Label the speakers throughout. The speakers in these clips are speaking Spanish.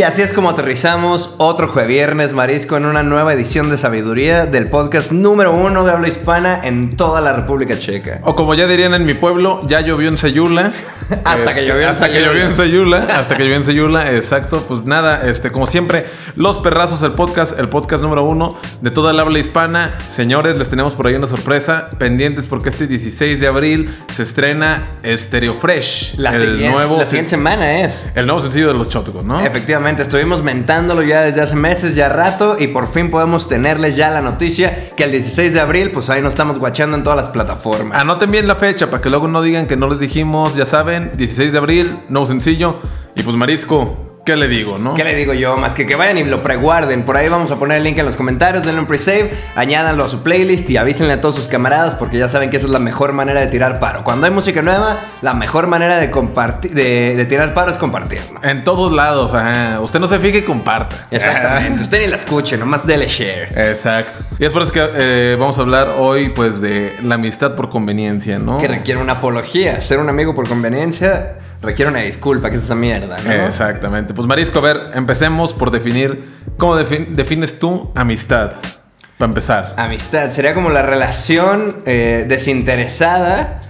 Speaker 1: Y así es como aterrizamos otro jueviernes marisco en una nueva edición de Sabiduría del podcast número uno de habla hispana en toda la República Checa.
Speaker 2: O como ya dirían en mi pueblo, ya llovió en Sayula.
Speaker 1: Hasta que llovió en
Speaker 2: hasta que llovió en Sayula. Hasta que llovió en Sayula, exacto. Pues nada, este, como siempre, Los Perrazos, el podcast, el podcast número uno de toda el habla hispana. Señores, les tenemos por ahí una sorpresa. Pendientes porque este 16 de abril se estrena Stereo Fresh.
Speaker 1: La,
Speaker 2: el
Speaker 1: siguiente,
Speaker 2: nuevo
Speaker 1: la siguiente semana es.
Speaker 2: El nuevo sencillo de los Chóticos, ¿no?
Speaker 1: Efectivamente, estuvimos mentándolo ya desde hace meses, ya rato, y por fin podemos tenerles ya la noticia que el 16 de abril, pues ahí nos estamos guachando en todas las plataformas.
Speaker 2: Anoten bien la fecha para que luego no digan que no les dijimos, ya saben, 16 de abril, nuevo sencillo. Y pues Marisco, ¿qué le digo, no?
Speaker 1: ¿Qué le digo yo? Más que que vayan y lo preguarden. Por ahí vamos a poner el link en los comentarios, denle un pre-save, añádanlo a su playlist y avísenle a todos sus camaradas porque ya saben que esa es la mejor manera de tirar paro. Cuando hay música nueva, la mejor manera de, compartir, de, de tirar paro es compartirlo.
Speaker 2: En todos lados, ajá. Usted no se fije y comparta.
Speaker 1: Exactamente. Usted ni la escuche, nomás dele share.
Speaker 2: Exacto. Y es por eso que eh, vamos a hablar hoy, pues, de la amistad por conveniencia, ¿no?
Speaker 1: Que requiere una apología. Ser un amigo por conveniencia requiere una disculpa, que es esa mierda, ¿no?
Speaker 2: Exactamente. Pues Marisco, a ver, empecemos por definir cómo defin- defines tú amistad. Para empezar.
Speaker 1: Amistad sería como la relación eh, desinteresada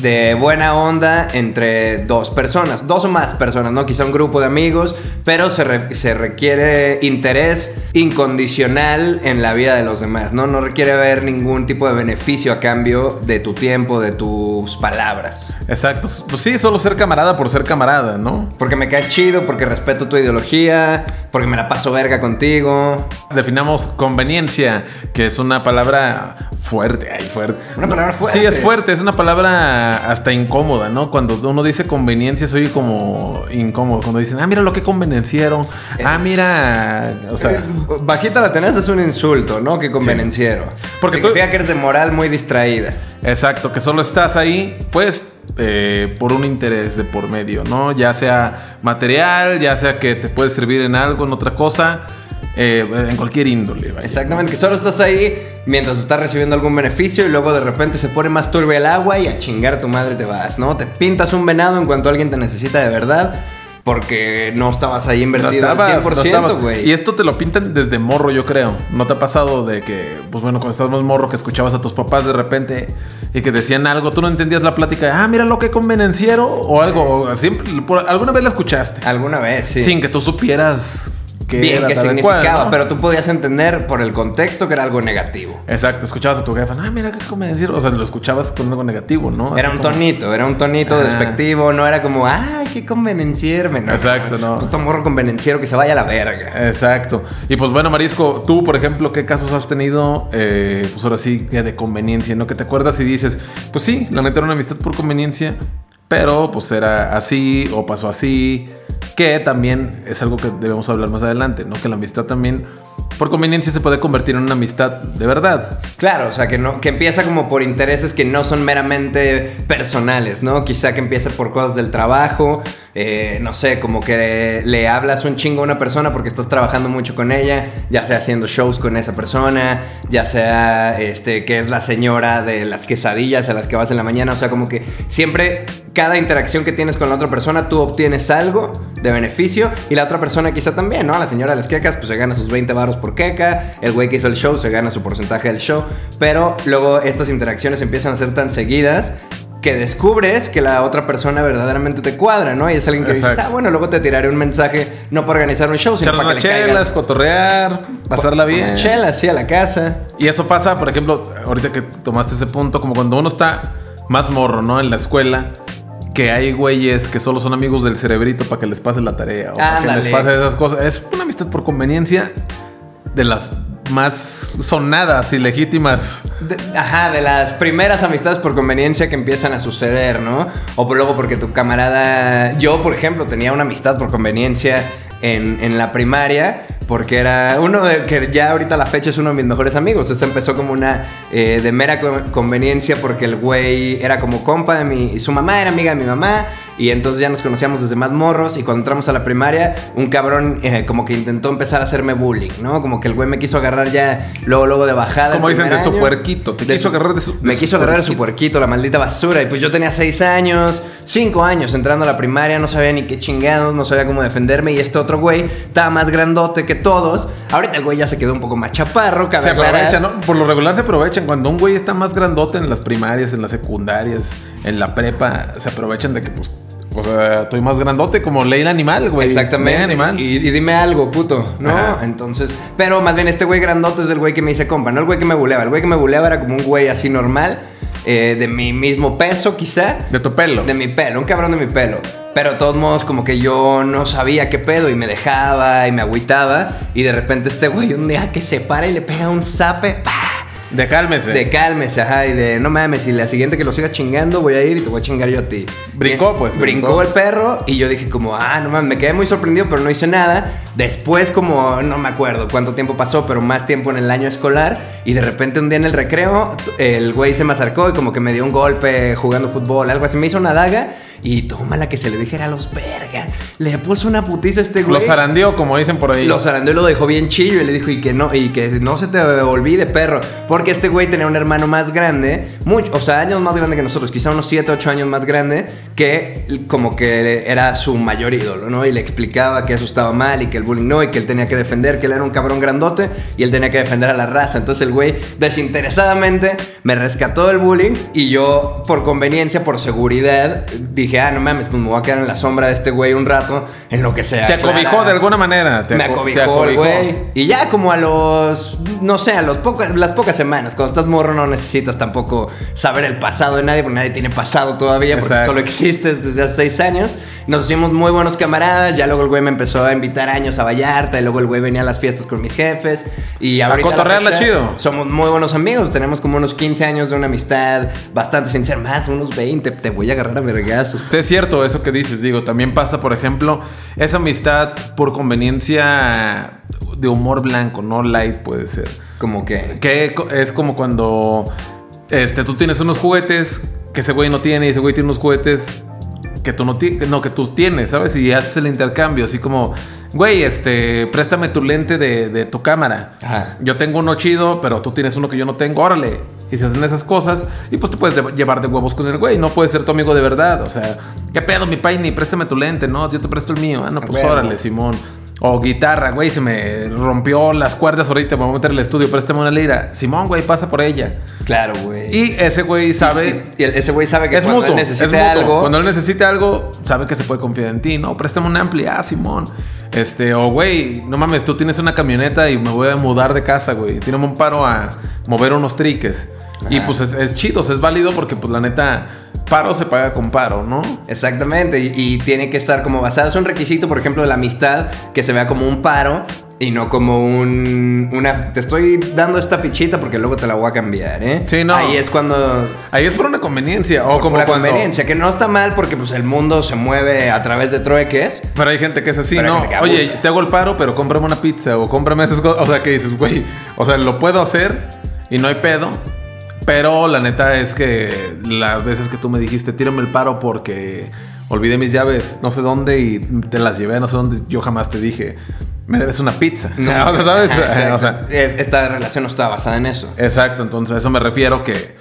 Speaker 1: de buena onda entre dos personas, dos o más personas, ¿no? Quizá un grupo de amigos, pero se, re- se requiere interés incondicional en la vida de los demás, ¿no? No requiere haber ningún tipo de beneficio a cambio de tu tiempo, de tus palabras.
Speaker 2: Exacto. Pues sí, solo ser camarada por ser camarada, ¿no?
Speaker 1: Porque me caes chido, porque respeto tu ideología, porque me la paso verga contigo.
Speaker 2: Definamos conveniencia, que es una palabra fuerte, ay, fuerte.
Speaker 1: Una palabra fuerte.
Speaker 2: Sí, es fuerte, es una palabra hasta incómoda, ¿no? Cuando uno dice conveniencia, soy como incómodo. Cuando dicen, ah, mira lo que convenenciero. Ah, mira. O sea,
Speaker 1: Bajita la tenés es un insulto, ¿no? Que convenenciero.
Speaker 2: Porque tú-
Speaker 1: Significa que eres de moral muy distraída.
Speaker 2: exacto, que solo estás ahí, pues, eh, por un interés de por medio, ¿no? Ya sea material, ya sea que te puede servir en algo, en otra cosa, eh, en cualquier índole. vaya.
Speaker 1: Exactamente, que solo estás ahí mientras estás recibiendo algún beneficio y luego de repente se pone más turbia el agua y a chingar a tu madre te vas, ¿no? Te pintas un venado en cuanto alguien te necesita de verdad porque no estabas ahí
Speaker 2: No
Speaker 1: invertido
Speaker 2: estabas,
Speaker 1: al
Speaker 2: no
Speaker 1: 100%,
Speaker 2: estabas.
Speaker 1: güey.
Speaker 2: Y esto te lo pintan desde morro, yo creo. ¿No te ha pasado de que, pues bueno, cuando estás más morro, que escuchabas a tus papás de repente y que decían algo, tú no entendías la plática, ah, mira lo que convenenciero o algo, o siempre, por- alguna vez la escuchaste,
Speaker 1: Alguna vez, sí.
Speaker 2: sin que tú supieras qué
Speaker 1: Bien
Speaker 2: era
Speaker 1: qué
Speaker 2: tal
Speaker 1: significaba,
Speaker 2: cual, ¿no?
Speaker 1: pero tú podías entender por el contexto que era algo negativo.
Speaker 2: Exacto, escuchabas a tu jefa, ah, mira qué convenenciero, o sea, lo escuchabas con algo negativo, ¿no?
Speaker 1: Era un
Speaker 2: como-
Speaker 1: tonito, era un tonito
Speaker 2: Ah.
Speaker 1: despectivo, no era como, ay, qué convenencierme. No,
Speaker 2: Exacto, no.
Speaker 1: Puto morro convenenciero que se vaya a la verga.
Speaker 2: Exacto. Y pues bueno, Marisco, tú, por ejemplo, ¿qué casos has tenido, eh, pues ahora sí, que de conveniencia, ¿no? Que te acuerdas y dices, pues sí, la neta era una amistad por conveniencia, pero pues era así o pasó así, que también es algo que debemos hablar más adelante, ¿no? Que la amistad también, por conveniencia, se puede convertir en una amistad de verdad.
Speaker 1: Claro, o sea, que, no, que empieza como por intereses que no son meramente personales, ¿no? Quizá que empieza por cosas del trabajo, eh, no sé, como que le hablas un chingo a una persona porque estás trabajando mucho con ella, ya sea haciendo shows con esa persona, ya sea este, que es la señora de las quesadillas a las que vas en la mañana, o sea, como que siempre cada interacción que tienes con la otra persona tú obtienes algo de beneficio y la otra persona quizá también, ¿no? La señora de las quecas pues se gana sus 20 baros por queca, el güey que hizo el show se gana su porcentaje del show, pero luego estas interacciones empiezan a ser tan seguidas que descubres que la otra persona verdaderamente te cuadra, ¿no? Y es alguien que dices,
Speaker 2: Exacto.
Speaker 1: ah, bueno, luego te tiraré un mensaje no para organizar un show, sino
Speaker 2: Echar
Speaker 1: para que le
Speaker 2: chelas,
Speaker 1: caigas
Speaker 2: cotorrear, pasarla bien.
Speaker 1: Una chela, sí, a la casa.
Speaker 2: Y eso pasa, por ejemplo, ahorita que tomaste ese punto, como cuando uno está más morro, ¿no? En la escuela, que hay güeyes que solo son amigos del cerebrito para que les pase la tarea o para que les pase esas cosas. Es una amistad por conveniencia de las más sonadas y legítimas.
Speaker 1: De- ajá, de las primeras amistades por conveniencia que empiezan a suceder, ¿no? O por luego porque tu camarada. Yo, por ejemplo, tenía una amistad por conveniencia en, en la primaria. Porque era uno que ya ahorita la fecha es uno de mis mejores amigos. Esto empezó como una eh, de mera co- conveniencia porque el güey era como compa de mi... Su mamá era amiga de mi mamá Y entonces ya nos conocíamos desde más morros. Y cuando entramos a la primaria, un cabrón eh, como que intentó empezar a hacerme bullying, ¿no? Como que el güey me quiso agarrar ya luego, luego de bajada.
Speaker 2: Como dicen, de su puerquito. Te
Speaker 1: De
Speaker 2: quiso
Speaker 1: su-
Speaker 2: agarrar de su. de
Speaker 1: Me quiso agarrar de su
Speaker 2: puerquito.
Speaker 1: la maldita basura. Y pues yo tenía seis años, cinco años entrando a la primaria, no sabía ni qué chingados, no sabía cómo defenderme. Y este otro güey estaba más grandote que todos. Ahorita el güey ya se quedó un poco más chaparro, cabe
Speaker 2: Se aprovechan, ¿no? Por lo regular se aprovechan. Cuando un güey está más grandote en las primarias, en las secundarias, en la prepa, se aprovechan de que, pues, o sea, estoy más grandote como ley animal, güey.
Speaker 1: Exactamente.
Speaker 2: Ley animal.
Speaker 1: Y, y dime algo, puto, ¿no?
Speaker 2: Ajá.
Speaker 1: Entonces, pero más bien este güey grandote es el güey que me hice compa, no el güey que me buleaba. El güey que me buleaba era como un güey así normal, eh, de mi mismo peso quizá.
Speaker 2: De tu pelo.
Speaker 1: De mi pelo, un cabrón de mi pelo. Pero de todos modos, como que yo no sabía qué pedo y me dejaba y me agüitaba. Y de repente este güey un día que se para y le pega un zape. ¡pah!
Speaker 2: De cálmese.
Speaker 1: De cálmese, ajá, y de no mames, y la siguiente que lo siga chingando voy a ir y te voy a chingar yo a ti.
Speaker 2: Brincó, pues,
Speaker 1: Brincó,
Speaker 2: brincó.
Speaker 1: el perro y yo dije como, ah, no mames, me quedé muy sorprendido, pero no hice nada. Después como, no me acuerdo cuánto tiempo pasó, pero más tiempo en el año escolar. Y de repente un día en el recreo, el güey se me acercó y como que me dio un golpe jugando fútbol, algo así. Me hizo una daga y toma la que se le dijera a los vergas. Le puso una putiza a este güey.
Speaker 2: Los zarandeó, como dicen por ahí.
Speaker 1: Lo zarandeó y lo dejó bien chillo y le dijo y que no y que no se te olvide, perro, porque este güey tenía un hermano más grande, mucho, o sea, años más grande que nosotros, quizá unos 7, 8 años más grande, que como que era su mayor ídolo, ¿no? Y le explicaba que eso estaba mal y que el bullying no y que él tenía que defender, que él era un cabrón grandote y él tenía que defender a la raza. Entonces el güey desinteresadamente me rescató del bullying y yo por conveniencia, por seguridad, dije, "Ah, no mames, pues me voy a quedar en la sombra de este güey un rato en lo que sea."
Speaker 2: Te acobijó de alguna manera. Te
Speaker 1: me
Speaker 2: aco-
Speaker 1: acobijó,
Speaker 2: te
Speaker 1: el güey. Y ya como a los, no sé, a los pocos, las pocas semanas, cuando estás morro no necesitas tampoco saber el pasado de nadie, porque nadie tiene pasado todavía, porque
Speaker 2: Exacto.
Speaker 1: solo existes desde hace seis años. Nos hicimos muy buenos camaradas, ya luego el güey me empezó a invitar años a Vallarta, y luego el güey venía a las fiestas con mis jefes. Y
Speaker 2: A
Speaker 1: la
Speaker 2: cotorrearla
Speaker 1: fecha,
Speaker 2: chido.
Speaker 1: Somos muy buenos amigos, tenemos como unos 15 años de una amistad bastante sincera, más unos 20, te voy a agarrar a
Speaker 2: Es cierto eso que dices, digo, también pasa, por ejemplo, esa amistad por conveniencia de humor blanco, no light puede ser.
Speaker 1: Como que...
Speaker 2: Que es como cuando este, tú tienes unos juguetes que ese güey no tiene y ese güey tiene unos juguetes que tú no, no que tú tienes, ¿sabes? Y haces el intercambio, así como, güey, este, préstame tu lente de, de tu cámara.
Speaker 1: Ajá.
Speaker 2: Yo tengo uno chido, pero tú tienes uno que yo no tengo, órale. Y se hacen esas cosas y pues te puedes de- llevar de huevos con el güey, no puedes ser tu amigo de verdad. O sea, ¿qué pedo, mi paini? Préstame tu lente, no, yo te presto el mío. Ah, no, pues órale, Simón. O guitarra, güey, se me rompió las cuerdas ahorita, me voy a meter al estudio, préstame una lira. Simón, güey, pasa por ella.
Speaker 1: Claro, güey.
Speaker 2: Y ese güey sabe.
Speaker 1: Y, ese güey sabe que
Speaker 2: es
Speaker 1: cuando
Speaker 2: mutuo,
Speaker 1: él
Speaker 2: es
Speaker 1: necesite
Speaker 2: mutuo.
Speaker 1: algo.
Speaker 2: Cuando él necesite algo, sabe que se puede confiar en ti, ¿no? Préstame un ampli, ah, Simón. Este, o güey, no mames, tú tienes una camioneta y me voy a mudar de casa, güey. Tírame un paro a mover unos triques. Y
Speaker 1: Ajá.
Speaker 2: pues es, es chido, es válido porque pues la neta, paro se paga con paro, ¿no?
Speaker 1: Exactamente, y, y tiene que estar como basado. Es un requisito, por ejemplo, de la amistad, que se vea como un paro y no como un. Una. Te estoy dando esta fichita porque luego te la voy a cambiar, ¿eh?
Speaker 2: Sí, no.
Speaker 1: Ahí es cuando.
Speaker 2: Ahí es por una conveniencia. O
Speaker 1: Por
Speaker 2: como
Speaker 1: la
Speaker 2: cuando-
Speaker 1: conveniencia, que no está mal porque pues el mundo se mueve a través de trueques.
Speaker 2: Pero hay gente que es así, ¿no? Oye, te hago el paro, pero cómprame una pizza o cómprame esas cosas. O sea, que dices, güey, o sea, lo puedo hacer y no hay pedo. Pero la neta es que las veces que tú me dijiste, tírame el paro porque olvidé mis llaves no sé dónde y te las llevé no sé dónde, yo jamás te dije, me debes una pizza. o sea, ¿sabes?
Speaker 1: Ajá, exacto.
Speaker 2: O sea,
Speaker 1: Es- Esta relación no está basada en eso.
Speaker 2: Exacto, entonces a eso me refiero que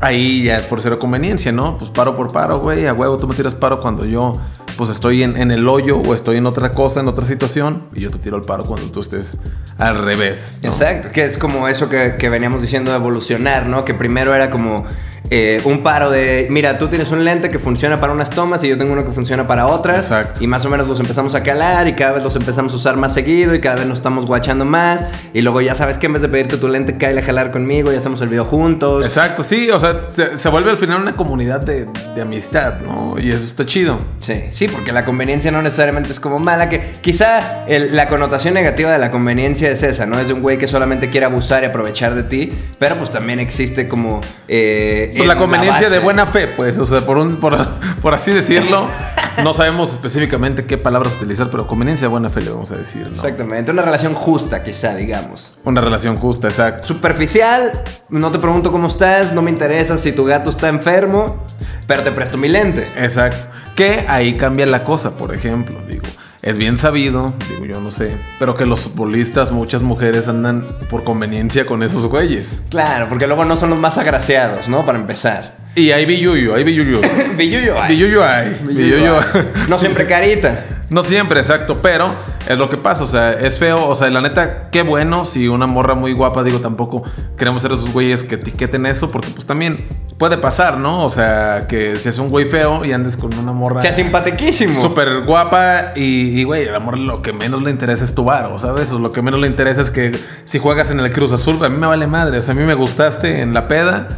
Speaker 2: ahí ya es por cero conveniencia, ¿no? Pues paro por paro, güey, a huevo tú me tiras paro cuando yo pues estoy en, en el hoyo o estoy en otra cosa, en otra situación, y yo te tiro el paro cuando tú estés al revés.
Speaker 1: Exacto, que es como eso que, que veníamos diciendo evolucionar, ¿no? Que primero era como eh, un paro de, mira, tú tienes un lente que funciona para unas tomas y yo tengo uno que funciona para otras.
Speaker 2: Exacto.
Speaker 1: Y más o menos los empezamos a calar y cada vez los empezamos a usar más seguido y cada vez nos estamos guachando más. Y luego ya sabes que en vez de pedirte tu lente, cáele a jalar conmigo y hacemos el video juntos.
Speaker 2: Exacto, sí, o sea, se, se vuelve al final una comunidad de, de amistad, ¿no? Y eso está chido.
Speaker 1: Sí, sí, porque la conveniencia no necesariamente es como mala, que quizá el- la connotación negativa de la conveniencia es esa, ¿no? Es de un güey que solamente quiere abusar y aprovechar de ti, pero pues también existe como... eh,
Speaker 2: Pues la
Speaker 1: en
Speaker 2: conveniencia de buena fe, pues, o sea, por, un, por, por así decirlo, no sabemos específicamente qué palabras utilizar, pero conveniencia de buena fe le vamos a decir, ¿no?
Speaker 1: Exactamente, una relación justa quizá, digamos.
Speaker 2: Una relación justa, exacto.
Speaker 1: Superficial, no te pregunto cómo estás, no me interesa si tu gato está enfermo, pero te presto mi lente.
Speaker 2: Exacto. Que ahí cambia la cosa, por ejemplo, digo. Es bien sabido, digo yo no sé, pero que los futbolistas, muchas mujeres andan por conveniencia con esos güeyes.
Speaker 1: Claro, porque luego no son los más agraciados, ¿no? Para empezar.
Speaker 2: Y hay billuyo, hay billuyo.
Speaker 1: Billuyo hay.
Speaker 2: billuyo hay.
Speaker 1: Billuyo hay. No siempre carita.
Speaker 2: No siempre, exacto, pero es lo que pasa, o sea, es feo, o sea, la neta, qué bueno si una morra muy guapa, digo, tampoco queremos ser esos güeyes que etiqueten eso, porque pues también puede pasar, ¿no? O sea, que si es un güey feo y andes con una morra...
Speaker 1: Sea simpatiquísimo.
Speaker 2: Súper guapa y, y, güey, el amor lo que menos le interesa es tu varo, ¿sabes? O lo que menos le interesa es que si juegas en el Cruz Azul, a mí me vale madre, o sea, a mí me gustaste en la peda.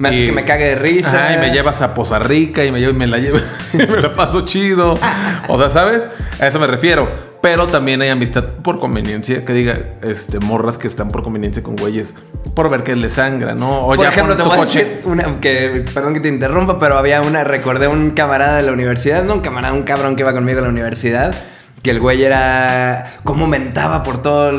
Speaker 1: Me hace que me cague de risa.
Speaker 2: Ajá, y me llevas a Poza Rica y me, llevo, y me la llevo y me la paso chido. O sea, ¿sabes? A eso me refiero. Pero también hay amistad por conveniencia, que diga, este, morras que están por conveniencia con güeyes, por ver que les sangra, ¿no?
Speaker 1: O por ejemplo, te voy a decir una, que, perdón que te interrumpa, pero había una, recordé un camarada de la universidad, no un camarada, un cabrón que iba conmigo a la universidad, que el güey era. como mentaba por todo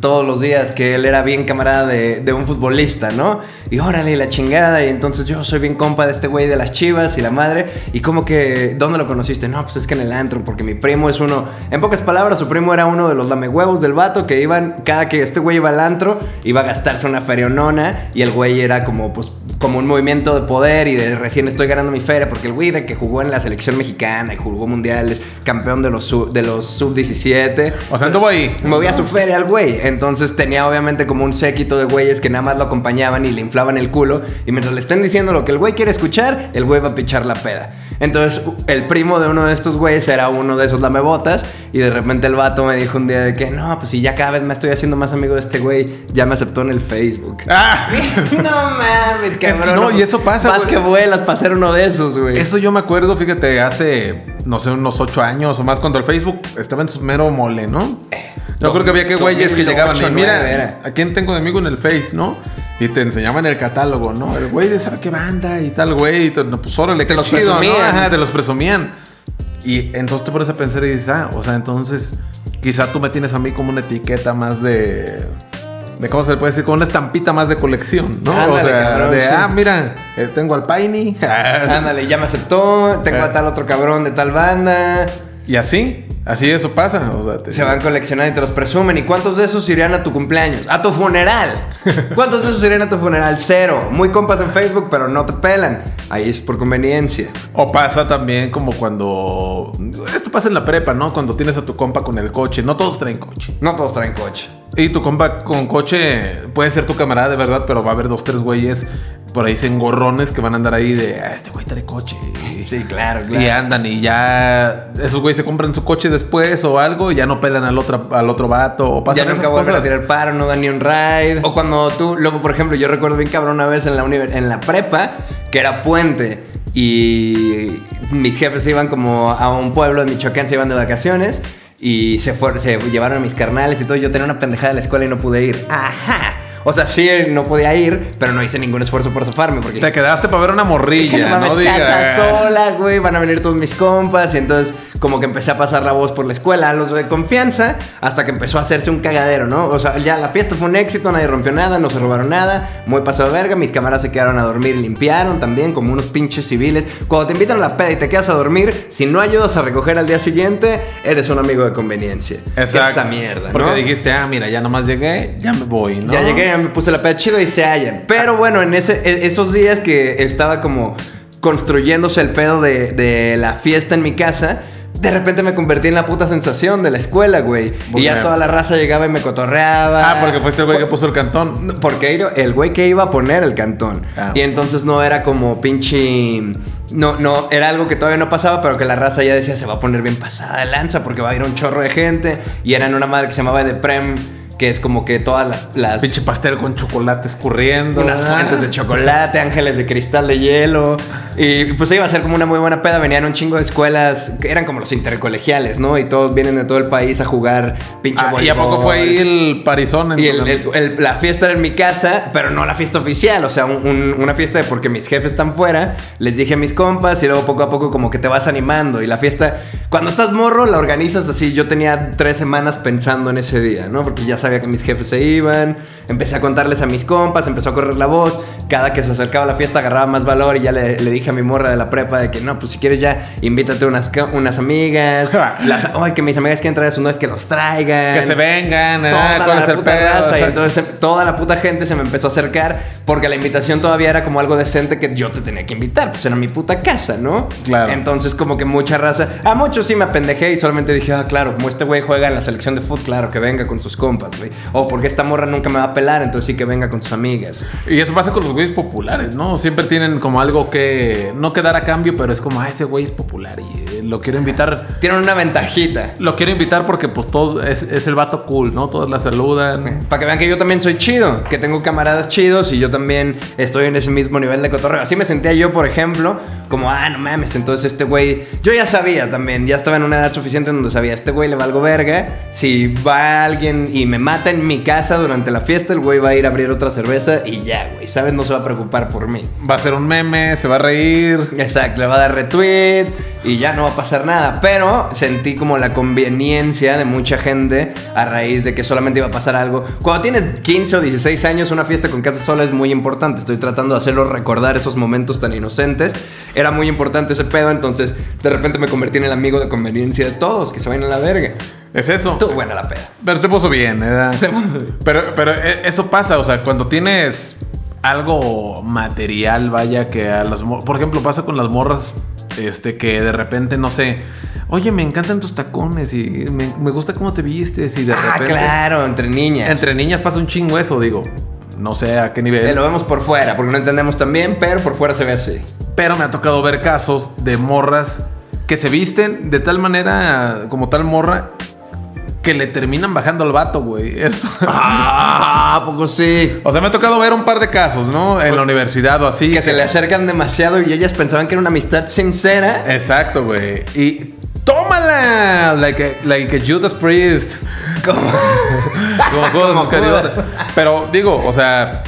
Speaker 1: todos los días que él era bien camarada de, de, un futbolista, ¿no? Y órale, la chingada. Y entonces yo soy bien compa de este güey de las chivas y la madre. Y como que. ¿Dónde lo conociste? No, pues es que en el antro, porque mi primo es uno. En pocas palabras, su primo era uno de los lamehuevos del vato que iban. Cada que este güey iba al antro, iba a gastarse una ferionona. Y el güey era como, pues, como un movimiento de poder y de recién estoy ganando mi feria. Porque el güey de que jugó en la selección mexicana y jugó mundiales, campeón de los, de los sub-17.
Speaker 2: O sea, anduvo ahí.
Speaker 1: Movía su feria al güey. Entonces tenía obviamente como un séquito de güeyes que nada más lo acompañaban y le inflaban el culo. Y mientras le estén diciendo lo que el güey quiere escuchar, el güey va a pichar la peda. Entonces el primo de uno de estos güeyes era uno de esos lamebotas. Y de repente el vato me dijo un día de que no, pues si ya cada vez me estoy haciendo más amigo de este güey, ya me aceptó en el Facebook.
Speaker 2: ¡Ah!
Speaker 1: no mames, cabrón.
Speaker 2: no, y eso pasa,
Speaker 1: Más que vuelas para ser uno de esos, güey.
Speaker 2: Eso yo me acuerdo, fíjate, hace, no sé, unos ocho años o más, cuando el Facebook estaba en su mero mole, ¿no? Yo creo que había que güeyes que llegaban y mira, ¿a quién tengo de amigo en el Face, no? Y te enseñaban el catálogo, ¿no? El güey de sabe qué banda y tal, güey. No, pues órale,
Speaker 1: te
Speaker 2: qué
Speaker 1: los
Speaker 2: chido,
Speaker 1: presumían.
Speaker 2: ¿no? Ajá, te los presumían. Y entonces te pones a pensar y dices, ah, o sea, entonces quizá tú me tienes a mí como una etiqueta más de... De cómo se le puede decir, como una estampita más de colección, ¿no?
Speaker 1: Ándale,
Speaker 2: o sea,
Speaker 1: cabrón,
Speaker 2: de,
Speaker 1: sí.
Speaker 2: ah, mira, eh, tengo al Piney.
Speaker 1: Ándale, ya me aceptó. Tengo a tal otro cabrón de tal banda.
Speaker 2: Y así, así eso pasa. O sea, te-
Speaker 1: Se van coleccionando y te los presumen. ¿Y cuántos de esos irían a tu cumpleaños? ¡A tu funeral! ¿Cuántos de esos irían a tu funeral? Cero. Muy compas en Facebook, pero no te pelan. Ahí es por conveniencia.
Speaker 2: O pasa también como cuando. Esto pasa en la prepa, ¿no? Cuando tienes a tu compa con el coche. No todos traen coche.
Speaker 1: No todos traen coche.
Speaker 2: Y tu compa con coche puede ser tu camarada de verdad, pero va a haber dos, tres güeyes por ahí engorrones que van a andar ahí de. Ah, este güey trae coche.
Speaker 1: Sí, claro,
Speaker 2: Y
Speaker 1: claro.
Speaker 2: andan y ya esos güeyes se compran su coche después o algo y ya no pelan al otro, al otro vato o pasan
Speaker 1: Ya nunca
Speaker 2: esas
Speaker 1: vuelven a tirar paro, no dan ni un ride. O cuando tú, luego, por ejemplo, yo recuerdo bien cabrón una vez en la, en la prepa, que era puente, y mis jefes se iban como a un pueblo en Michoacán, se iban de vacaciones, y se, fueron, se llevaron a mis carnales y todo. Yo tenía una pendejada de la escuela y no pude ir. ¡Ajá! O sea, sí, no podía ir, pero no hice ningún esfuerzo por zafarme, porque...
Speaker 2: Te quedaste para ver una morrilla,
Speaker 1: no
Speaker 2: no digas.
Speaker 1: sola, güey, van a venir todos mis compas. Y entonces, como que empecé a pasar la voz por la escuela, a los de confianza, hasta que empezó a hacerse un cagadero, ¿no? O sea, ya la fiesta fue un éxito, nadie rompió nada, no se robaron nada, muy pasado de verga. Mis camaradas se quedaron a dormir limpiaron también, como unos pinches civiles. Cuando te invitan a la peda y te quedas a dormir, si no ayudas a recoger al día siguiente, eres un amigo de conveniencia.
Speaker 2: Exacto.
Speaker 1: Esa mierda,
Speaker 2: Porque
Speaker 1: ¿no?
Speaker 2: dijiste, ah, mira, ya nomás llegué, ya me voy, ¿no?
Speaker 1: Ya llegué, ya me puse la peda chido y se hallan. Pero bueno, en ese, e- esos días que estaba como construyéndose el pedo de, de la fiesta en mi casa, de repente me convertí en la puta sensación de la escuela, güey.
Speaker 2: ¿Por
Speaker 1: Y ya toda la raza llegaba y me cotorreaba.
Speaker 2: Ah, porque fuiste el güey que puso el cantón.
Speaker 1: Porque el güey que iba a poner el cantón.
Speaker 2: Ah.
Speaker 1: Y entonces no era como pinche. No, no, era algo que todavía no pasaba, pero que la raza ya decía se va a poner bien pasada de lanza porque va a ir un chorro de gente. Y era en una madre que se llamaba The Prem, que es como que todas las. las
Speaker 2: Pinche pastel con chocolate escurriendo.
Speaker 1: unas fuentes de chocolate, ángeles de cristal de hielo. Y pues iba a ser como una muy buena peda. Venían un chingo de escuelas que eran como los intercolegiales, ¿no? Y todos vienen de todo el país a jugar pinche
Speaker 2: Ah, ¿Y a poco fue ahí el parizón?
Speaker 1: Y el- el- el- la fiesta era en mi casa, pero no la fiesta oficial, o sea, un- un- una fiesta de porque mis jefes están fuera, les dije a mis compas y luego poco a poco como que te vas animando y la fiesta, cuando estás morro la organizas así, yo tenía tres semanas pensando en ese día, ¿no? Porque ya sabía que mis jefes se iban, empecé a contarles a mis compas, empezó a correr la voz, cada que se acercaba la fiesta agarraba más valor y ya le, le dije a mi morra de la prepa de que no, pues si quieres ya invítate unas, unas amigas. las, ay, que mis amigas quieren traer a sus novias que los traigan.
Speaker 2: Que se vengan,
Speaker 1: Toda
Speaker 2: ah, ¿cuál
Speaker 1: la
Speaker 2: el
Speaker 1: puta
Speaker 2: pedo?
Speaker 1: raza, y entonces toda la puta gente se me empezó a acercar porque la invitación todavía era como algo decente que yo te tenía que invitar, pues era mi puta casa, ¿no?
Speaker 2: Claro.
Speaker 1: Entonces como que mucha raza, a muchos sí me apendejé y solamente dije, ah, claro, como este güey juega en la selección de fútbol, claro, que venga con sus compas, güey. O porque esta morra nunca me va a pelar, entonces sí que venga con sus amigas.
Speaker 2: Y eso pasa con los güeyes populares, ¿no? Siempre tienen como algo que no que dar a cambio, pero es como, ah, ese güey es popular y lo quiero invitar.
Speaker 1: Tienen una ventajita.
Speaker 2: Lo quiero invitar porque pues todo es, es el vato cool, ¿no? Todos la saludan.
Speaker 1: Para que vean que yo también soy chido, que tengo camaradas chidos y yo también estoy en ese mismo nivel de cotorreo. Así me sentía yo, por ejemplo, como, ah, no mames, entonces este güey, yo ya sabía también, ya estaba en una edad suficiente en donde sabía, este güey le valgo verga. Si va alguien y me mata en mi casa durante la fiesta, el güey va a ir a abrir otra cerveza y ya, güey, ¿sabes? No se va a preocupar por mí.
Speaker 2: Va a ser un meme, se va a reír.
Speaker 1: Exacto, le va a dar retweet y ya no va a pasar nada. Pero sentí como la conveniencia de mucha gente a raíz de que solamente iba a pasar algo. Cuando tienes 15 o 16 años, una fiesta con casa sola es muy importante. Estoy tratando de hacerlo recordar esos momentos tan inocentes. Era muy importante ese pedo, entonces de repente me convertí en el amigo de conveniencia de todos, que se vayan a la verga.
Speaker 2: Es eso.
Speaker 1: Estuvo buena la peda.
Speaker 2: Pero te puso bien, ¿verdad? Pero, pero e- eso pasa, o sea, cuando tienes algo material, vaya, que a las... Por ejemplo, pasa con las morras, este, que de repente, no sé, oye, me encantan tus tacones y me, me gusta cómo te vistes y de
Speaker 1: Ah,
Speaker 2: repente...
Speaker 1: claro, entre niñas.
Speaker 2: Entre niñas pasa un chingo eso, digo. No sé a qué nivel.
Speaker 1: Eh, lo vemos por fuera, porque no entendemos tan bien, pero por fuera se ve así.
Speaker 2: Pero me ha tocado ver casos de morras que se visten de tal manera, como tal morra, que le terminan bajando al vato, güey.
Speaker 1: Ah, ¿a poco sí?
Speaker 2: O sea, me ha tocado ver un par de casos, ¿no? En la universidad o así.
Speaker 1: Que se le acercan demasiado y ellas pensaban que era una amistad sincera.
Speaker 2: Exacto, güey. Y tómala, like a, like a Judas Priest.
Speaker 1: Como,
Speaker 2: Como
Speaker 1: Como.
Speaker 2: Judas. Pero digo, o sea,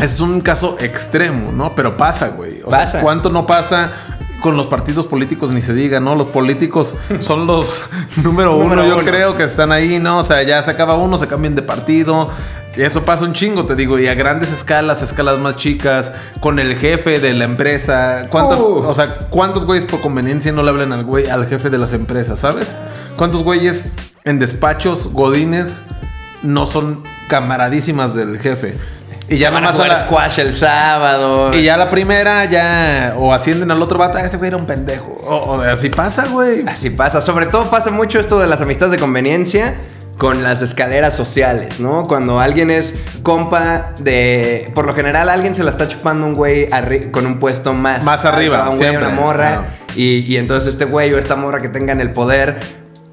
Speaker 2: es un caso extremo, ¿no? Pero pasa, güey. O
Speaker 1: Pasa.
Speaker 2: sea, ¿cuánto no pasa? Con los partidos políticos ni se diga, ¿no? Los políticos son los número uno,
Speaker 1: Número
Speaker 2: yo
Speaker 1: uno.
Speaker 2: creo que están ahí, ¿no? O sea, ya se acaba uno, se cambian de partido. Y eso pasa un chingo, te digo, y a grandes escalas, escalas más chicas, con el jefe de la empresa. ¿Cuántos, o sea, cuántos güeyes por conveniencia no le hablan al güey, al jefe de las empresas, ¿sabes? ¿Cuántos güeyes en despachos, godines, no son camaradísimas del jefe? Y ya
Speaker 1: van
Speaker 2: nada
Speaker 1: a
Speaker 2: más a la,
Speaker 1: squash el sábado.
Speaker 2: y ya la primera, ya. O ascienden al otro vato, "Ah, ese güey era un pendejo. O, o así pasa, güey.
Speaker 1: Así pasa. Sobre todo pasa mucho esto de las amistades de conveniencia con las escaleras sociales, ¿no? Cuando alguien es compa de... Por lo general alguien se la está chupando un güey arri- con un puesto más...
Speaker 2: Más arriba,
Speaker 1: a un güey,
Speaker 2: siempre,
Speaker 1: una morra. Y, y entonces este güey o esta morra que tengan el poder...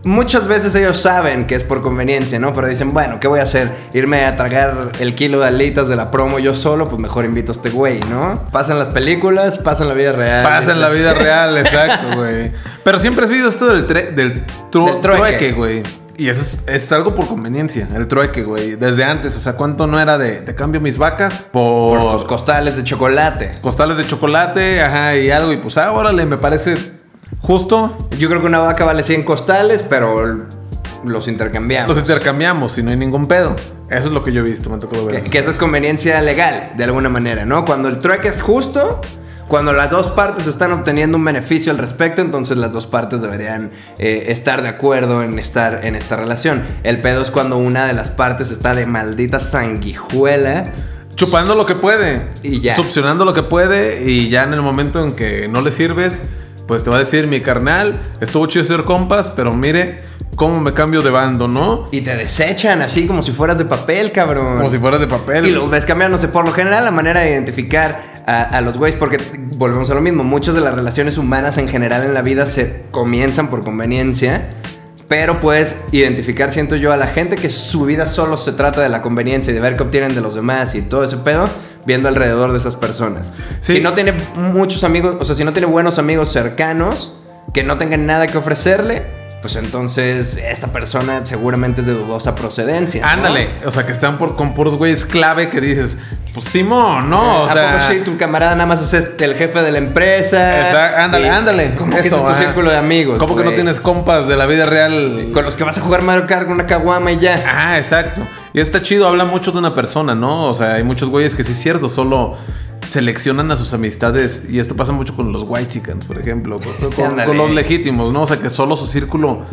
Speaker 1: Muchas veces ellos saben que es por conveniencia, ¿no? Pero dicen, bueno, ¿qué voy a hacer? ¿Irme a tragar el kilo de alitas de la promo yo solo? Pues mejor invito a este güey, ¿no? Pasan las películas, pasan la vida real.
Speaker 2: Pasa en la vida real, exacto, güey. Pero siempre has visto esto del, tre- del, tru-
Speaker 1: Del trueque.
Speaker 2: güey. Y eso es, es algo por conveniencia, el trueque, güey. Desde antes, o sea, ¿cuánto no era de te cambio mis vacas por,
Speaker 1: Por costales de chocolate.
Speaker 2: costales de chocolate, ajá, y algo? Y pues, ah, órale, me parece justo.
Speaker 1: Yo creo que una vaca vale 100 costales, pero los intercambiamos.
Speaker 2: Los intercambiamos y no hay ningún pedo. Eso es lo que yo he visto, me tocó ver.
Speaker 1: que, que esa es conveniencia legal, de alguna manera, ¿no? Cuando el trueque es justo, cuando las dos partes están obteniendo un beneficio al respecto, entonces las dos partes deberían eh, estar de acuerdo en estar en esta relación. El pedo es cuando una de las partes está de maldita sanguijuela.
Speaker 2: Chupando lo que puede.
Speaker 1: Y ya.
Speaker 2: Succionando lo que puede. Y ya en el momento en que no le sirves, pues te va a decir, mi carnal, estuvo chido ser compas, pero mire cómo me cambio de bando, ¿no?
Speaker 1: Y te desechan así como si fueras de papel, cabrón.
Speaker 2: Como si fueras de papel.
Speaker 1: Y los ves cambiándose. Por lo general, la manera de identificar a, a los güeyes, porque volvemos a lo mismo, muchas de las relaciones humanas en general en la vida se comienzan por conveniencia. Pero puedes identificar, siento yo, a la gente que su vida solo se trata de la conveniencia y de ver qué obtienen de los demás y todo ese pedo, viendo alrededor de esas personas.
Speaker 2: Sí.
Speaker 1: Si no tiene muchos amigos, o sea, si no tiene buenos amigos cercanos que no tengan nada que ofrecerle, pues entonces esta persona seguramente es de dudosa procedencia. ¿no?
Speaker 2: Ándale, o sea, que están por, con puros güeyes clave que dices, pues Simón, ¿no? O
Speaker 1: ¿A
Speaker 2: sea,
Speaker 1: poco sí? Tu camarada nada más es este, el jefe de la empresa.
Speaker 2: Exacto, ándale,
Speaker 1: Y-
Speaker 2: ándale.
Speaker 1: ¿Cómo que ese es tu círculo de amigos?
Speaker 2: ¿Cómo que no tienes compas de la vida real?
Speaker 1: Con los que vas a jugar Mario Kart con una caguama y ya.
Speaker 2: Ah, exacto. Y está chido, habla mucho de una persona, ¿no? O sea, hay muchos güeyes que sí es cierto, solo seleccionan a sus amistades, y esto pasa mucho con los white chickens, por ejemplo, con, con-
Speaker 1: Ándale.
Speaker 2: con los legítimos, ¿no? O sea, que solo su círculo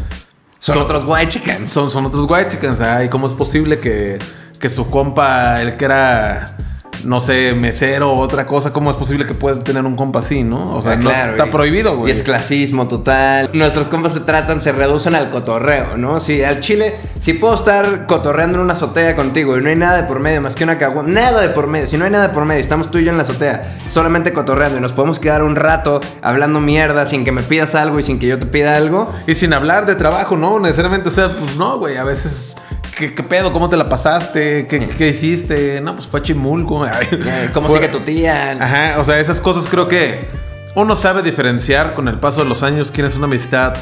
Speaker 1: Son,
Speaker 2: Son-
Speaker 1: otros white chickens.
Speaker 2: son, son otros white chickens. Ay, ¿cómo es posible que, que su compa, el que era, no sé, mesero o otra cosa, cómo es posible que pueda tener un compa así, no? O sea,
Speaker 1: Ah,
Speaker 2: no está
Speaker 1: y-
Speaker 2: prohibido, güey.
Speaker 1: Y es clasismo total. Nuestros compas se tratan, se reducen al cotorreo, ¿no? Si al chile, si puedo estar cotorreando en una azotea contigo y no hay nada de por medio más que una cagua, nada de por medio. Si no hay nada de por medio, estamos tú y yo en la azotea, solamente cotorreando y nos podemos quedar un rato hablando mierda sin que me pidas algo y sin que yo te pida algo.
Speaker 2: Y sin hablar de trabajo, ¿no? Necesariamente, o sea, pues no, güey, a veces... ¿Qué, qué pedo? ¿Cómo te la pasaste? ¿Qué, qué hiciste? No, pues fue a Chimulco.
Speaker 1: Eh, ¿Cómo
Speaker 2: fue-
Speaker 1: sigue tu tía?
Speaker 2: Ajá, o sea, esas cosas creo que uno sabe diferenciar con el paso de los años quién es una amistad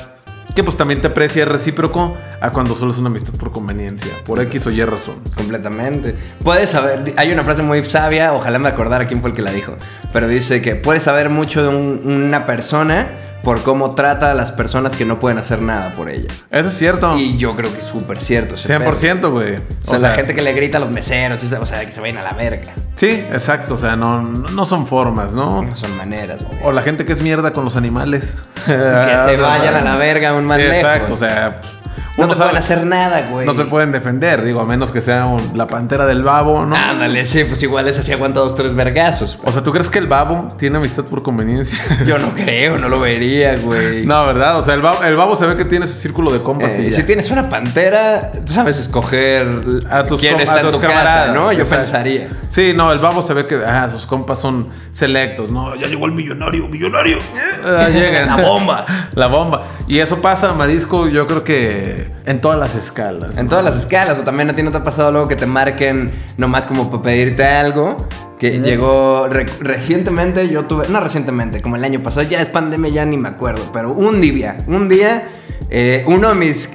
Speaker 2: que pues también te aprecia recíproco a cuando solo es una amistad por conveniencia, por X o Y razón.
Speaker 1: Completamente. Puedes saber, hay una frase muy sabia, ojalá me acordara quién fue el que la dijo, pero dice que puedes saber mucho de un- una persona por cómo trata a las personas que no pueden hacer nada por ella.
Speaker 2: Eso es cierto.
Speaker 1: Y yo creo que es súper cierto. ese
Speaker 2: 100%, güey.
Speaker 1: O sea, la gente que le grita a los meseros, o sea, que se vayan a la verga.
Speaker 2: Sí, exacto, o sea, no, no son formas, ¿no?
Speaker 1: No son maneras, güey.
Speaker 2: O la gente que es mierda con los animales.
Speaker 1: Que se vayan a la verga aún más
Speaker 2: Exacto,
Speaker 1: lejos.
Speaker 2: o sea,
Speaker 1: no
Speaker 2: uno
Speaker 1: te
Speaker 2: sabe-
Speaker 1: pueden hacer nada, güey.
Speaker 2: no se pueden defender, digo, a menos que sea un- la pantera del babo, ¿no?
Speaker 1: Ándale, sí, pues igual esa sí aguanta dos, tres vergazos.
Speaker 2: O sea, ¿tú crees que el babo tiene amistad por conveniencia?
Speaker 1: Yo no creo, no lo vería, güey.
Speaker 2: no, ¿verdad? O sea, el babo, el babo se ve que tiene su círculo de compas
Speaker 1: Eh,
Speaker 2: y
Speaker 1: si tienes una pantera, tú sabes escoger
Speaker 2: a tus,
Speaker 1: quién está
Speaker 2: a
Speaker 1: en
Speaker 2: tus
Speaker 1: tu casa,
Speaker 2: camaradas,
Speaker 1: ¿no? Yo
Speaker 2: Exacto.
Speaker 1: pensaría.
Speaker 2: Sí, no, el babo se ve que ah, sus compas son selectos, ¿no? Ya llegó el millonario, millonario. Ah, llegan.
Speaker 1: La bomba.
Speaker 2: La bomba. Y eso pasa, Marisco, yo creo que en todas las escalas.
Speaker 1: En todas las escalas, o también a ti no te ha pasado luego que te marquen nomás como para pedirte algo. Que llegó re- recientemente, yo tuve, no recientemente, como el año pasado, ya es pandemia, ya ni me acuerdo, pero un día, un día, eh, uno de mis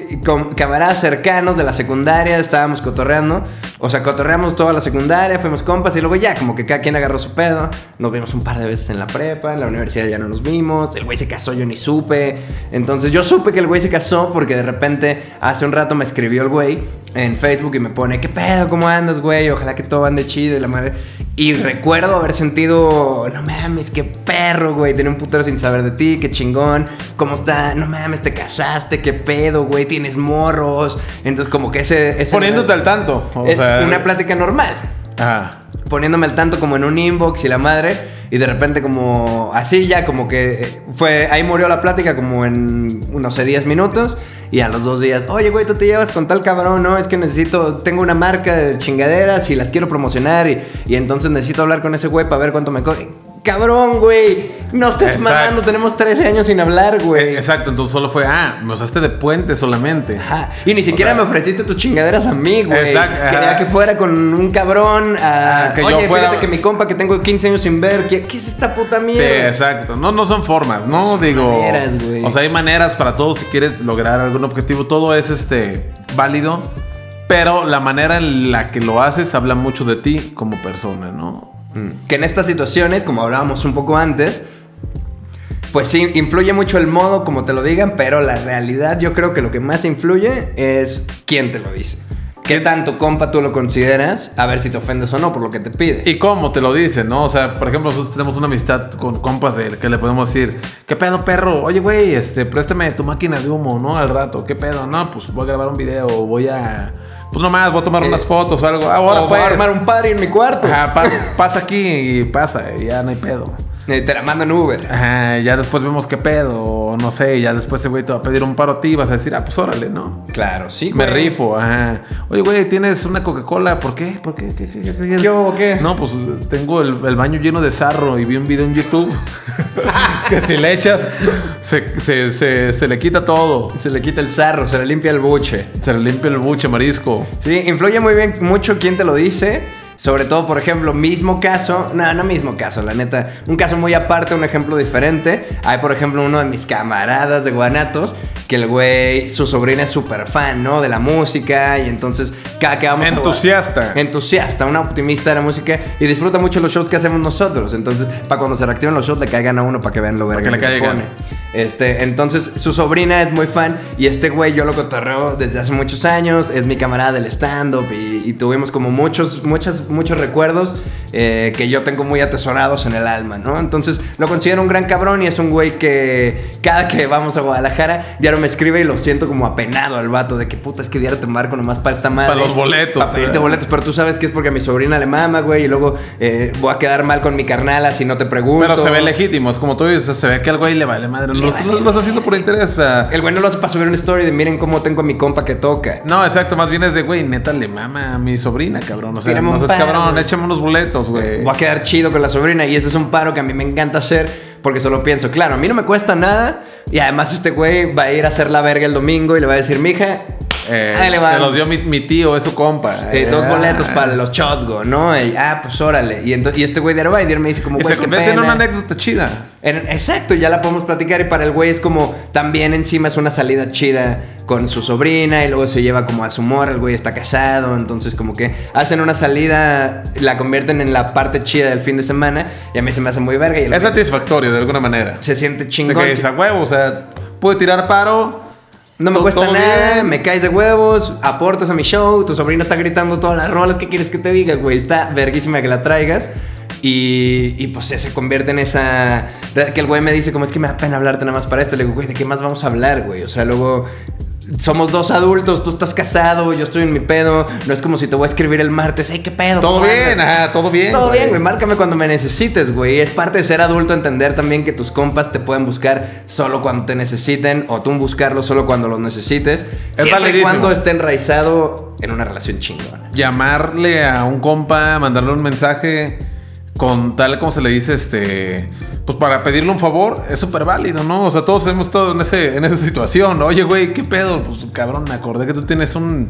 Speaker 1: camaradas cercanos de la secundaria, estábamos cotorreando, o sea, cotorreamos toda la secundaria, fuimos compas y luego ya, como que cada quien agarró su pedo, nos vimos un par de veces en la prepa, en la universidad ya no nos vimos, el güey se casó, yo ni supe, entonces yo supe que el güey se casó porque de repente hace un rato me escribió el güey en Facebook y me pone, ¿qué pedo? ¿Cómo andas, güey? Ojalá que todo ande chido y la madre. Y recuerdo haber sentido, no mames, qué perro, güey. Tenía un putero sin saber de ti, qué chingón. ¿Cómo está? No mames, te casaste, qué pedo, güey. Tienes morros. Entonces, como que ese. ese
Speaker 2: Poniéndote al tanto. O
Speaker 1: es
Speaker 2: sea,
Speaker 1: una plática normal
Speaker 2: Ajá.
Speaker 1: poniéndome al tanto como en un inbox y la madre y de repente como así ya como que eh, fue ahí murió la plática como en no sé 10 minutos. Y a los dos días oye güey tú te llevas con tal cabrón no es que necesito tengo una marca de chingaderas y las quiero promocionar y, y entonces necesito hablar con ese güey para ver cuánto me co cabrón güey no estés
Speaker 2: Exacto.
Speaker 1: mamando tenemos 13 años sin hablar güey
Speaker 2: Exacto, entonces solo fue, ah, me usaste de puente solamente.
Speaker 1: Ajá. Y ni siquiera
Speaker 2: sea-
Speaker 1: me ofreciste tus chingaderas a mí, güey.
Speaker 2: Exacto.
Speaker 1: Quería que fuera con un cabrón a...
Speaker 2: Ah, que yo fuera-
Speaker 1: fíjate que mi compa que tengo 15 años sin ver, ¿qué, qué es esta puta
Speaker 2: Sí,
Speaker 1: mierda?
Speaker 2: exacto. No, no son formas, ¿no?
Speaker 1: No son
Speaker 2: Digo.
Speaker 1: maneras, güey.
Speaker 2: o sea, hay maneras para todos si quieres lograr algún objetivo. Todo es este válido. Pero la manera en la que lo haces habla mucho de ti como persona, ¿no?
Speaker 1: Mm. Que en estas situaciones, como hablábamos un poco antes, pues sí, influye mucho el modo como te lo digan, pero la realidad yo creo que lo que más influye es quién te lo dice. ¿Qué tanto compa tú lo consideras? A ver si te ofendes o no por lo que te pide.
Speaker 2: Y cómo te lo dicen, ¿no? O sea, por ejemplo, nosotros tenemos una amistad con compas de que le podemos decir, ¿qué pedo, perro? Oye, güey, este, préstame tu máquina de humo, ¿no? Al rato, ¿qué pedo? No, pues voy a grabar un video, voy a. Pues nomás, voy a tomar
Speaker 1: Eh,
Speaker 2: unas fotos o algo. Ahora
Speaker 1: o
Speaker 2: pues.
Speaker 1: voy a armar un party en mi cuarto.
Speaker 2: Ajá, pa- pasa aquí y pasa, ya no hay pedo.
Speaker 1: Eh, te la mandan Uber.
Speaker 2: Ajá, ya después vemos qué pedo, o no sé, ya después ese güey te va a pedir un paro a ti y vas a decir, ah, pues órale, ¿no?
Speaker 1: Claro, sí.
Speaker 2: Me
Speaker 1: güey.
Speaker 2: rifo, ajá. Oye, güey, ¿tienes una Coca-Cola? ¿Por qué? ¿Por qué? ¿Qué, qué, qué, qué?
Speaker 1: ¿Yo o qué?
Speaker 2: No, pues tengo el, el baño lleno de sarro y vi un video en YouTube que si le echas, se, se, se, se le quita todo.
Speaker 1: Se le quita el sarro, se le limpia el buche.
Speaker 2: Se le limpia el buche marisco.
Speaker 1: Sí, influye muy bien mucho quién te lo dice. Sobre todo, por ejemplo, mismo caso, no, no mismo caso, la neta, un caso muy aparte, un ejemplo diferente. Hay, por ejemplo, uno de mis camaradas de Guanatos, que el güey, su sobrina es súper fan, ¿no? De la música, y entonces cada que vamos a-
Speaker 2: Entusiasta.
Speaker 1: entusiasta, una optimista de la música y disfruta mucho los shows que hacemos nosotros. Entonces, para cuando se reactiven los shows, le caigan a uno para que vean lo verga
Speaker 2: que le
Speaker 1: se pone. Este, entonces, su sobrina es muy fan y este güey yo lo cotorreo desde hace muchos años, es mi camarada del stand-up y, y tuvimos como muchos, muchas, muchos recuerdos eh, que yo tengo muy atesorados en el alma, ¿no? Entonces, lo considero un gran cabrón y es un güey que cada que vamos a Guadalajara, diario me escribe y lo siento como apenado al vato de que puta, es que diario te marco nomás para esta madre.
Speaker 2: Para los boletos,
Speaker 1: Para pedirte
Speaker 2: eh.
Speaker 1: boletos, pero tú sabes que es porque a mi sobrina le mama, güey, y luego eh, voy a quedar mal con mi carnala si no te pregunto.
Speaker 2: Pero se ve legítimo, es como tú dices, se ve que al güey le vale madre. Lo, tú lo estás haciendo por interés.
Speaker 1: El güey no lo hace para subir una story de miren cómo tengo a mi compa que toca.
Speaker 2: No, exacto, más bien es de, güey, neta le mama a mi sobrina, cabrón. O sea, no seas cabrón, échame unos boletos, güey.
Speaker 1: Voy a quedar chido con la sobrina y ese es un paro que a mí me encanta hacer porque solo pienso, claro, a mí no me cuesta nada y además este güey va a ir a hacer la verga el domingo y le va a decir, mija,
Speaker 2: Eh,
Speaker 1: ahí le va.
Speaker 2: se los dio mi, mi tío, es su compa.
Speaker 1: eh, dos boletos
Speaker 2: ah.
Speaker 1: para los shotgo, ¿no? Y, ah, pues órale. Y, ento- y este güey de Arbaider me dice como,
Speaker 2: Y
Speaker 1: güey,
Speaker 2: se
Speaker 1: qué
Speaker 2: convierte en
Speaker 1: pena.
Speaker 2: una anécdota chida.
Speaker 1: En- exacto, ya la podemos platicar y para el güey es como también encima es una salida chida con su sobrina y luego se lleva como a su morra, el güey está casado, entonces como que hacen una salida, la convierten en la parte chida del fin de semana y a mí se me hace muy verga y el
Speaker 2: Es
Speaker 1: güey
Speaker 2: satisfactorio de alguna manera.
Speaker 1: se siente
Speaker 2: De
Speaker 1: chingón.
Speaker 2: que es a huevo, o sea, puede tirar paro.
Speaker 1: No me cuesta nada,
Speaker 2: bien.
Speaker 1: me caes de huevos, aportas a mi show, tu sobrino está gritando todas las rolas, ¿qué quieres que te diga, güey? Está verguísima que la traigas. Y, y pues se convierte en esa... Que el güey me dice, como es que me da pena hablarte nada más para esto. Le digo, güey, ¿de qué más vamos a hablar, güey? O sea, luego... Somos dos adultos, tú estás casado, yo estoy en mi pedo. No es como si te voy a escribir el martes, hey, ¿qué pedo?
Speaker 2: Todo
Speaker 1: ¿Cómo
Speaker 2: bien,
Speaker 1: andas?"
Speaker 2: ajá, todo bien.
Speaker 1: Todo bien, güey. Márcame cuando me necesites, güey. Es parte de ser adulto entender también que tus compas te pueden buscar solo cuando te necesiten o tú buscarlos solo cuando los necesites. siempre y
Speaker 2: validísimo.
Speaker 1: cuando esté enraizado en una relación chingona.
Speaker 2: Llamarle a un compa, mandarle un mensaje con tal como se le dice, este, pues para pedirle un favor, es súper válido, ¿no? O sea, todos hemos estado en, ese, en esa situación. Oye, güey, ¿qué pedo? Pues cabrón, me acordé que tú tienes un...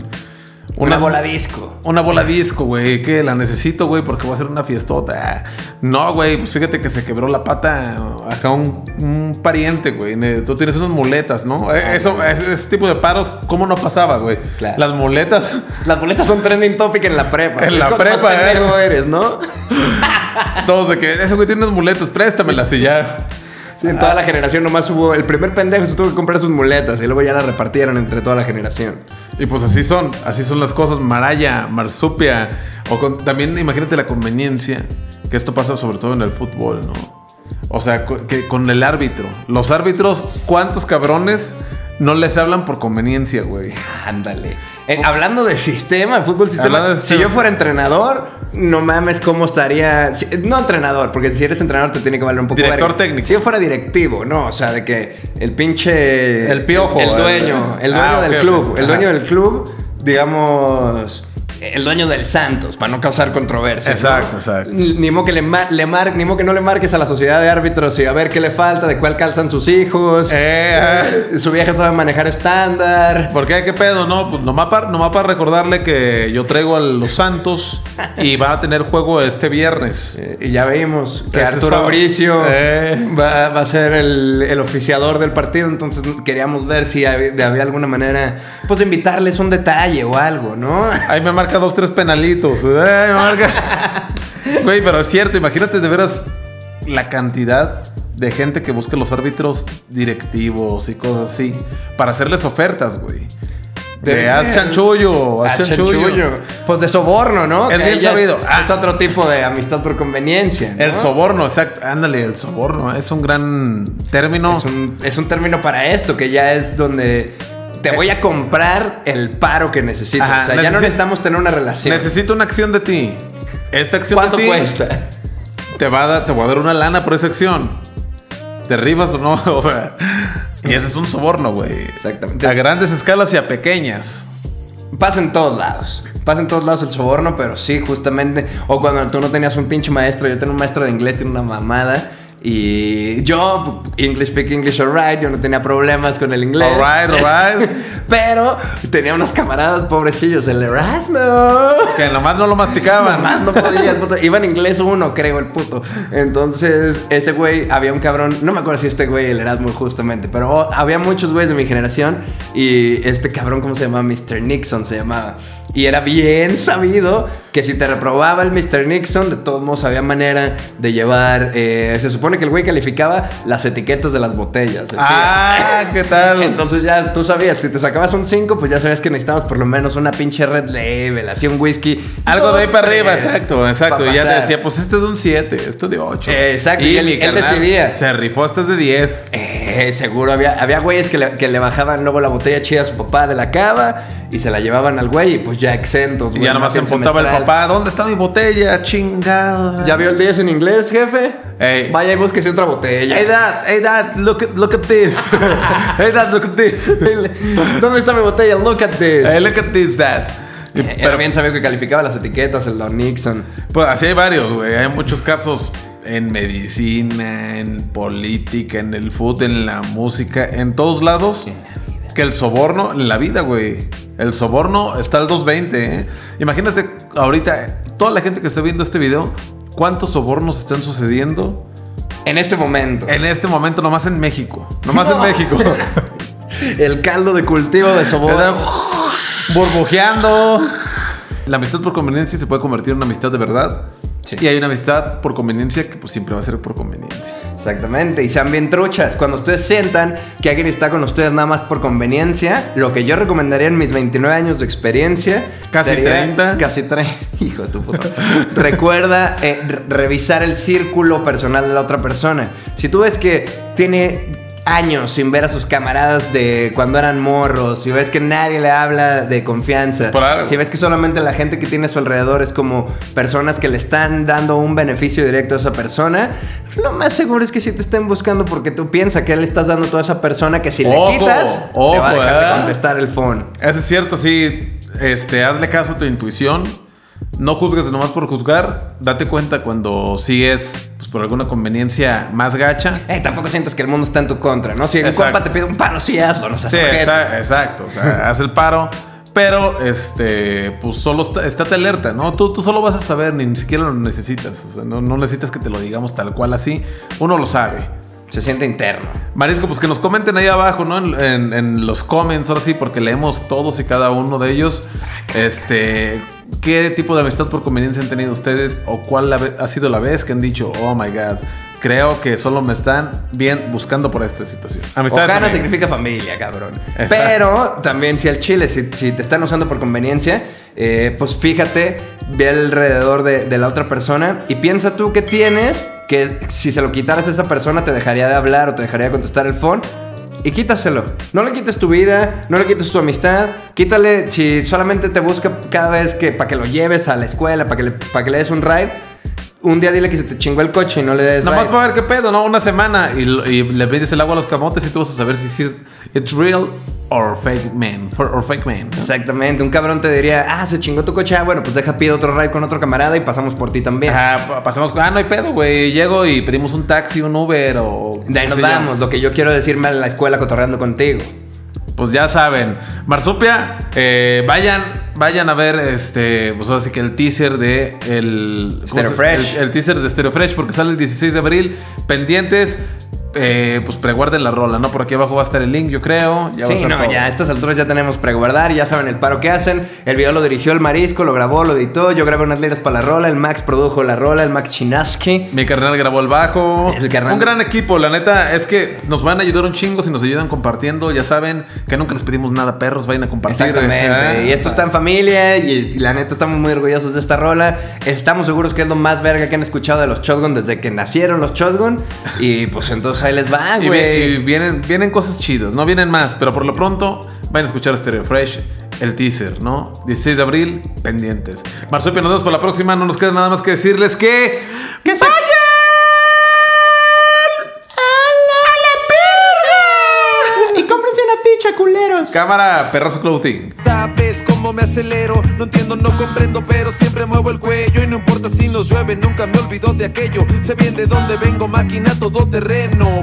Speaker 1: Una, bola disco.
Speaker 2: Una bola disco, güey, que la necesito, güey, porque voy a hacer una fiestota. Ah, No, güey, pues fíjate que se quebró la pata acá un, un pariente, güey. Tú tienes unas muletas, ¿no? Eh, Eso, ese, ese tipo de paros, ¿cómo no pasaba, güey?
Speaker 1: Claro.
Speaker 2: Las muletas.
Speaker 1: Las boletas son trending topic en la prepa.
Speaker 2: En la prepa, eh.
Speaker 1: eres, ¿no?
Speaker 2: Todos de que ese güey tiene unas muletas, préstamelas y ya.
Speaker 1: Sí, en toda la generación nomás hubo... El primer pendejo se tuvo que comprar sus muletas y luego ya las repartieron entre toda la generación.
Speaker 2: Y pues así son, así son las cosas. Maraya, marsupia. O con- también imagínate la conveniencia, que esto pasa sobre todo en el fútbol, ¿no? O sea, que con el árbitro. Los árbitros, ¿cuántos cabrones no les hablan por conveniencia, güey?
Speaker 1: Ándale. Eh, hablando de sistema, de fútbol sistema, si yo fuera entrenador, no mames cómo estaría. no entrenador, porque si eres entrenador te tiene que valer un poco.
Speaker 2: Director
Speaker 1: verga.
Speaker 2: técnico.
Speaker 1: Si yo fuera directivo, no, o sea, de que el pinche.
Speaker 2: El piojo,
Speaker 1: El,
Speaker 2: el-
Speaker 1: dueño, el dueño
Speaker 2: Ah,
Speaker 1: del
Speaker 2: ok,
Speaker 1: club. El dueño del club, digamos. El dueño del Santos, para no causar controversia.
Speaker 2: Exacto, exacto.
Speaker 1: Ni modo que le, le mar- ni modo que no le marques a la sociedad de árbitros y a ver qué le falta, de cuál calzan sus hijos.
Speaker 2: Eh,
Speaker 1: Su vieja sabe manejar estándar.
Speaker 2: ¿Por qué? ¿Qué pedo? No, pues nomás para, nomás para recordarle que yo traigo a los Santos y va a tener juego este viernes.
Speaker 1: Eh, y ya vimos que Arturo Bricio
Speaker 2: Eh.
Speaker 1: va, va a ser el, el oficiador del partido, entonces queríamos ver si había, de- había alguna manera, pues invitarles un detalle o algo, ¿no?
Speaker 2: Ahí me marca dos, tres penalitos. Me marca. Güey, pero es cierto, imagínate de veras la cantidad de gente que busca los árbitros directivos y cosas así para hacerles ofertas, güey. De
Speaker 1: Debe
Speaker 2: haz chanchullo, haz chanchullo.
Speaker 1: chanchullo. Pues de soborno, ¿no?
Speaker 2: Es
Speaker 1: Que
Speaker 2: bien sabido.
Speaker 1: Es,
Speaker 2: Ah.
Speaker 1: es otro tipo de amistad por conveniencia. ¿no?
Speaker 2: El soborno, exacto. Ándale, el soborno. Es un gran término.
Speaker 1: Es un, es un término para esto, que ya es donde te voy a comprar el paro que necesitas.
Speaker 2: Ajá,
Speaker 1: o sea, ya no
Speaker 2: necesi-
Speaker 1: necesitamos tener una relación.
Speaker 2: Necesito una acción de ti. Esta acción
Speaker 1: ¿Cuánto
Speaker 2: de ti
Speaker 1: cuesta?
Speaker 2: te va a dar, te voy a dar una lana por esa acción. ¿Te rifas o no? O sea, y ese es un soborno, güey.
Speaker 1: Exactamente.
Speaker 2: A grandes escalas y a pequeñas.
Speaker 1: Pasa en todos lados. Pasa en todos lados el soborno, pero sí, justamente. O cuando tú no tenías un pinche maestro, yo tenía un maestro de inglés, tiene una mamada. Y yo, English speak English alright, yo no tenía problemas con el inglés.
Speaker 2: Alright, alright.
Speaker 1: pero tenía unos camaradas pobrecillos, el Erasmo.
Speaker 2: Que nomás no lo masticaban.
Speaker 1: Más no podía, puto. Iba en inglés uno, creo, el puto. Entonces, ese güey, había un cabrón, no me acuerdo si este güey, el Erasmo justamente, pero oh, había muchos güeyes de mi generación y este cabrón, ¿cómo se llamaba? Mr. Nixon se llamaba. Y era bien sabido que si te reprobaba el Mr. Nixon, de todos modos había manera de llevar. eh, se supone que el güey calificaba las etiquetas de las botellas. decía.
Speaker 2: Ah, ¿qué tal?
Speaker 1: Entonces ya tú sabías, si te sacabas un 5, pues ya sabías que necesitabas por lo menos una pinche red label, así un whisky.
Speaker 2: Algo de ahí para arriba,
Speaker 1: tres,
Speaker 2: exacto, exacto. Y ya te decía, pues este es de un 7, esto es de 8.
Speaker 1: Eh, exacto, y él-
Speaker 2: mi
Speaker 1: él
Speaker 2: carnal
Speaker 1: decidía.
Speaker 2: Se rifó, este es de 10.
Speaker 1: Eh, seguro, había, había güeyes que le, que le bajaban luego la botella chida a su papá de la cava y se la llevaban al güey y pues ya exentos.
Speaker 2: Y ya nomás se
Speaker 1: más el
Speaker 2: emputaba el
Speaker 1: semestral.
Speaker 2: Papá. ¿Dónde está mi botella? Chingada.
Speaker 1: ¿Ya vio el 10 en inglés, jefe?
Speaker 2: Ey.
Speaker 1: Vaya y búsquese otra botella.
Speaker 2: Hey dad, hey dad, look at, look at this. hey dad, look at this.
Speaker 1: ¿Dónde está mi botella? Look at this.
Speaker 2: Hey, look at this, dad.
Speaker 1: Eh, Era bien sabía que calificaba las etiquetas, el Don Nixon.
Speaker 2: Pues así hay varios, güey. Hay muchos casos en medicina, en política, en el fútbol, en la música, en todos lados. Que el soborno, en la vida, güey. El soborno está al 220, ¿eh? Imagínate ahorita, toda la gente que está viendo este video, ¿cuántos sobornos están sucediendo
Speaker 1: En este momento.
Speaker 2: en este momento nomás en México? Nomás
Speaker 1: No.
Speaker 2: en México.
Speaker 1: El caldo de cultivo de soborno.
Speaker 2: burbujeando. La amistad por conveniencia se puede convertir en una amistad de verdad.
Speaker 1: Sí.
Speaker 2: Y hay una amistad por conveniencia que pues siempre va a ser por conveniencia.
Speaker 1: Exactamente, y sean bien truchas. Cuando ustedes sientan que alguien está con ustedes nada más por conveniencia, lo que yo recomendaría en mis 29 años de experiencia.
Speaker 2: Casi 30.
Speaker 1: Casi 30. Hijo de tu puta. Recuerda eh, re- revisar el círculo personal de la otra persona. Si tú ves que tiene años sin ver a sus camaradas de cuando eran morros, si ves que nadie le habla de confianza, si ves que solamente la gente que tiene a su alrededor es como personas que le están dando un beneficio directo a esa persona, lo más seguro es que si te estén buscando porque tú piensas que le estás dando a toda esa persona que si
Speaker 2: Ojo,
Speaker 1: le quitas, te
Speaker 2: ojo,
Speaker 1: va a dejar de
Speaker 2: ¿eh?
Speaker 1: contestar el phone.
Speaker 2: Eso es cierto, sí. Este, hazle caso a tu intuición. No juzgues nomás por juzgar. Date cuenta cuando sí es pues, por alguna conveniencia más gacha.
Speaker 1: Eh, tampoco sientas que el mundo está en tu contra, ¿no? Si
Speaker 2: Exacto.
Speaker 1: compa te pide un paro, sí hazlo, no seas
Speaker 2: Sí,
Speaker 1: ojete.
Speaker 2: exa- exacto. O sea, haz el paro. Pero, este, pues solo está- estate alerta, ¿no? Tú, tú solo vas a saber, ni, siquiera lo necesitas. O sea, no, no necesitas que te lo digamos tal cual así. Uno lo sabe.
Speaker 1: Se siente interno.
Speaker 2: Marisco, pues que nos comenten ahí abajo, ¿no? En, en- en los comments, ahora sí, porque leemos todos y cada uno de ellos. Este, ¿qué tipo de amistad por conveniencia han tenido ustedes? ¿O cuál ha sido la vez que han dicho, oh my god, creo que solo me están bien buscando por esta situación? Amistades
Speaker 1: Ojana significa familia, cabrón.
Speaker 2: Exacto.
Speaker 1: Pero también si al chile, si, si te están usando por conveniencia, eh, pues fíjate, ve alrededor de, de la otra persona y piensa tú que tienes que si se lo quitaras a esa persona te dejaría de hablar o te dejaría de contestar el phone. Y quítaselo. No le quites tu vida, no le quites tu amistad. Quítale si solamente te busca cada vez que para que lo lleves a la escuela, para que, le, que le des un ride. Un día dile que se te chingó el coche y no le des
Speaker 2: Nomás
Speaker 1: ride.
Speaker 2: para ver qué pedo, ¿no? Una semana y, le pides el agua a los camotes y tú vas a saber si es it's real or fake man. For, or fake man.
Speaker 1: Exactamente, un cabrón te diría, ah, se chingó tu coche, ah, bueno, pues deja pido otro ride con otro camarada y pasamos por ti también.
Speaker 2: Ajá, pa- pasamos, ah, no hay pedo, güey. Llego y pedimos un taxi, un Uber o.
Speaker 1: De ahí nos vamos, lo que yo quiero decirme a la escuela cotorreando contigo.
Speaker 2: Pues ya saben. Marsupia, eh, vayan, vayan a ver este. Pues ahora sí que el teaser de el. ¿cómo
Speaker 1: Stereo Fresh.
Speaker 2: El, el teaser de Stereo Fresh, porque sale el 16 de abril. Pendientes. Eh, pues preguarden la rola, ¿no? Por aquí abajo va a estar el link, yo creo. Ya
Speaker 1: sí, no,
Speaker 2: todo.
Speaker 1: ya a estas alturas ya tenemos preguardar, ya saben el paro que hacen. El video lo dirigió el Marisco, lo grabó, lo editó, yo grabé unas liras para la rola, el Max produjo la rola, el Max Chinaski.
Speaker 2: Mi carnal grabó el bajo.
Speaker 1: El carnal.
Speaker 2: Un gran equipo, la neta es que nos van a ayudar un chingo si nos ayudan compartiendo. Ya saben que nunca les pedimos nada, perros. Vayan a compartir.
Speaker 1: Exactamente.
Speaker 2: Ajá.
Speaker 1: Y esto está en familia y, y la neta estamos muy orgullosos de esta rola. Estamos seguros que es lo más verga que han escuchado de los Shotgun desde que nacieron los Shotgun. Y pues entonces ahí les va, güey.
Speaker 2: y vienen, vienen cosas chidas, no vienen más, pero por lo pronto vayan a escuchar Stereo Fresh, el teaser, ¿no? 16 de abril, pendientes. Marsupia, nos vemos para la próxima. No nos queda nada más que decirles que.
Speaker 1: ¡Que se Y cómprense una picha, culeros.
Speaker 2: Cámara, perrazo clothing.
Speaker 3: Me acelero, no entiendo, no comprendo, pero siempre muevo el cuello y no importa si nos llueve, nunca me olvido de aquello. Sé bien de dónde vengo, máquina todo terreno.